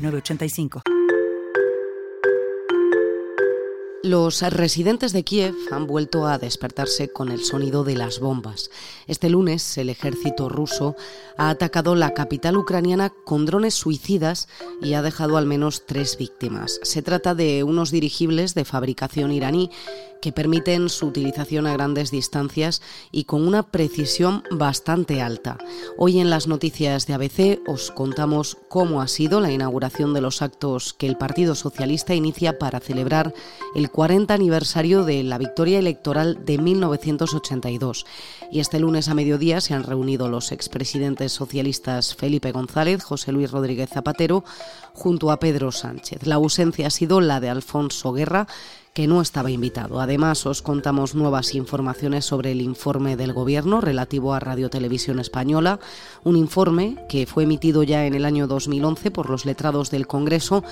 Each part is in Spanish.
3985. Los residentes de Kiev han vuelto a despertarse con el sonido de las bombas. Este lunes el ejército ruso ha atacado la capital ucraniana con drones suicidas y ha dejado al menos tres víctimas. Se trata de unos dirigibles de fabricación iraní que permiten su utilización a grandes distancias y con una precisión bastante alta. Hoy en las noticias de ABC os contamos cómo ha sido la inauguración de los actos que el Partido Socialista inicia para celebrar el 40 aniversario de la victoria electoral de 1982. Y este lunes a mediodía se han reunido los expresidentes socialistas Felipe González, José Luis Rodríguez Zapatero, junto a Pedro Sánchez. La ausencia ha sido la de Alfonso Guerra, que no estaba invitado. Además, os contamos nuevas informaciones sobre el informe del Gobierno relativo a Radio Televisión Española, un informe que fue emitido ya en el año 2011 por los letrados del Congreso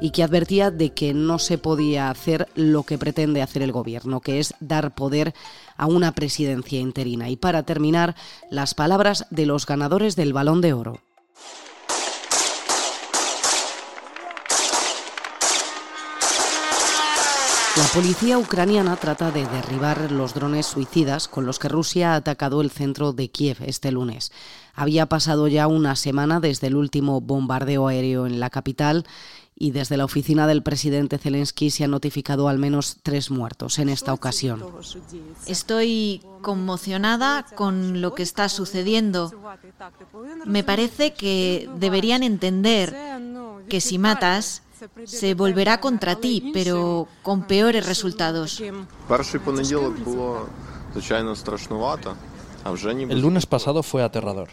y que advertía de que no se podía hacer lo que pretende hacer el Gobierno, que es dar poder a una presidencia interina. Y para terminar, las palabras de los ganadores del Balón de Oro. La policía ucraniana trata de derribar los drones suicidas con los que Rusia ha atacado el centro de Kiev este lunes. Había pasado ya una semana desde el último bombardeo aéreo en la capital y desde la oficina del presidente Zelensky se han notificado al menos tres muertos en esta ocasión. Estoy conmocionada con lo que está sucediendo. Me parece que deberían entender que si matas, se volverá contra ti, pero con peores resultados. El lunes pasado fue aterrador,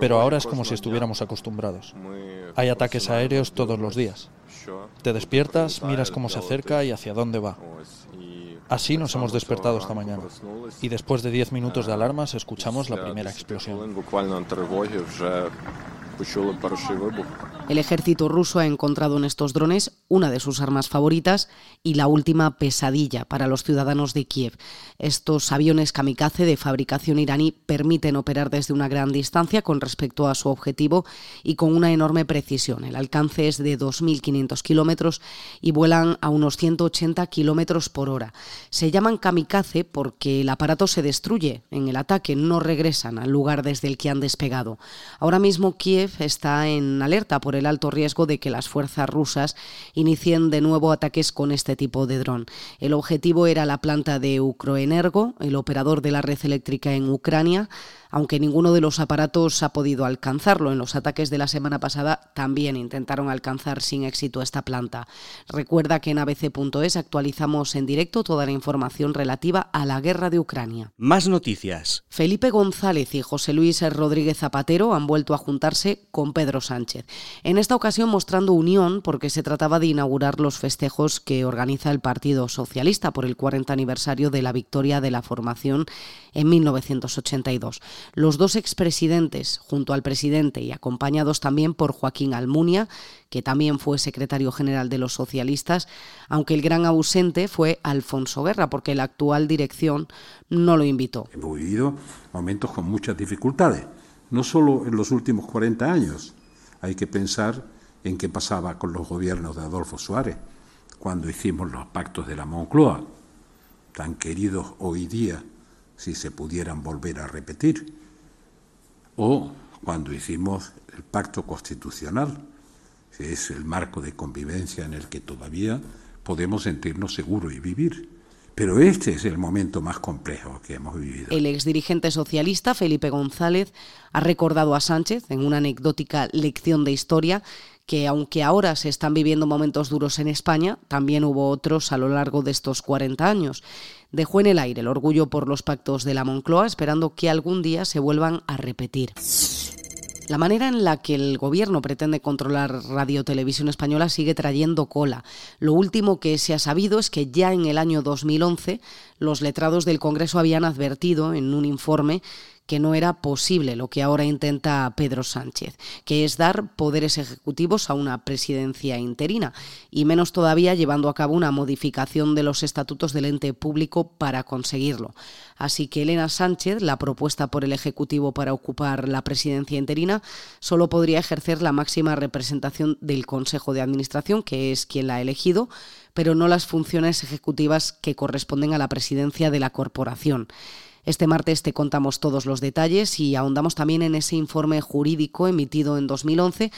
pero ahora es como si estuviéramos acostumbrados. Hay ataques aéreos todos los días. Te despiertas, miras cómo se acerca y hacia dónde va. Así nos hemos despertado esta mañana. Y después de 10 minutos de alarmas escuchamos la primera explosión. El ejército ruso ha encontrado en estos drones una de sus armas favoritas y la última pesadilla para los ciudadanos de Kiev. Estos aviones kamikaze de fabricación iraní permiten operar desde una gran distancia con respecto a su objetivo y con una enorme precisión. El alcance es de 2.500 kilómetros y vuelan a unos 180 kilómetros por hora. Se llaman kamikaze porque el aparato se destruye en el ataque, no regresan al lugar desde el que han despegado. Ahora mismo Kiev está en alerta por el alto riesgo de que las fuerzas rusas inicien de nuevo ataques con este tipo de dron. El objetivo era la planta de Ukroenergo, el operador de la red eléctrica en Ucrania, aunque ninguno de los aparatos ha podido alcanzarlo. En los ataques de la semana pasada también intentaron alcanzar sin éxito esta planta. Recuerda que en abc.es actualizamos en directo toda la información relativa a la guerra de Ucrania. Más noticias. Felipe González y José Luis Rodríguez Zapatero han vuelto a juntarse con Pedro Sánchez. En esta ocasión mostrando unión porque se trataba de inaugurar los festejos que organiza el Partido Socialista por el 40 aniversario de la victoria de la formación en 1982. Los dos expresidentes, junto al presidente y acompañados también por Joaquín Almunia, que también fue secretario general de los socialistas, aunque el gran ausente fue Alfonso Guerra, porque la actual dirección no lo invitó. Hemos vivido momentos con muchas dificultades, no solo en los últimos 40 años. Hay que pensar en qué pasaba con los gobiernos de Adolfo Suárez, cuando hicimos los pactos de la Moncloa, tan queridos hoy día si se pudieran volver a repetir, o cuando hicimos el pacto constitucional, que es el marco de convivencia en el que todavía podemos sentirnos seguros y vivir. Pero este es el momento más complejo que hemos vivido. El exdirigente socialista Felipe González ha recordado a Sánchez en una anecdótica lección de historia que aunque ahora se están viviendo momentos duros en España, también hubo otros a lo largo de estos 40 años. Dejó en el aire el orgullo por los pactos de la Moncloa, esperando que algún día se vuelvan a repetir. La manera en la que el gobierno pretende controlar Radio Televisión Española sigue trayendo cola. Lo último que se ha sabido es que ya en el año 2011 los letrados del Congreso habían advertido en un informe que no era posible lo que ahora intenta Pedro Sánchez, que es dar poderes ejecutivos a una presidencia interina, y menos todavía llevando a cabo una modificación de los estatutos del ente público para conseguirlo. Así que Elena Sánchez, la propuesta por el Ejecutivo para ocupar la presidencia interina, solo podría ejercer la máxima representación del Consejo de Administración, que es quien la ha elegido, pero no las funciones ejecutivas que corresponden a la presidencia de la corporación. Este martes te contamos todos los detalles y ahondamos también en ese informe jurídico emitido en 2011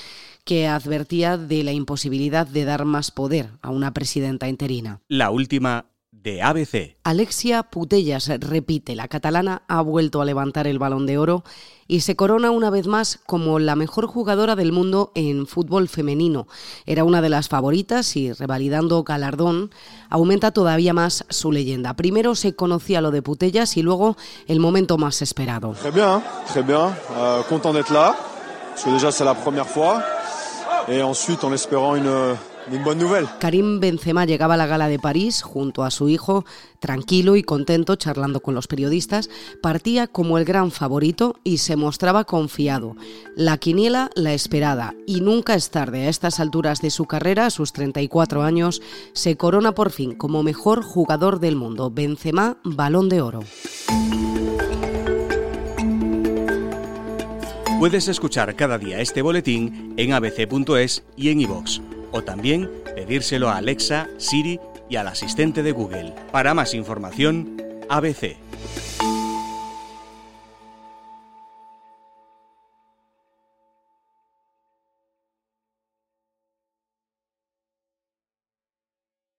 que advertía de la imposibilidad de dar más poder a una presidenta interina. La última de ABC. Alexia Putellas repite, la catalana ha vuelto a levantar el balón de oro y se corona una vez más como la mejor jugadora del mundo en fútbol femenino. Era una de las favoritas y revalidando galardón aumenta todavía más su leyenda. Primero se conocía lo de Putellas y luego el momento más esperado. Très bien, très bien, uh, content d'être là, parce que déjà c'est la première fois, et ensuite en espérant une Karim Benzema llegaba a la gala de París junto a su hijo, tranquilo y contento, charlando con los periodistas, partía como el gran favorito y se mostraba confiado. La quiniela, la esperada, y nunca es tarde a estas alturas de su carrera, a sus 34 años, se corona por fin como mejor jugador del mundo. Benzema, balón de oro. Puedes escuchar cada día este boletín en abc.es y en iVox o también pedírselo a Alexa, Siri y al asistente de Google. Para más información, ABC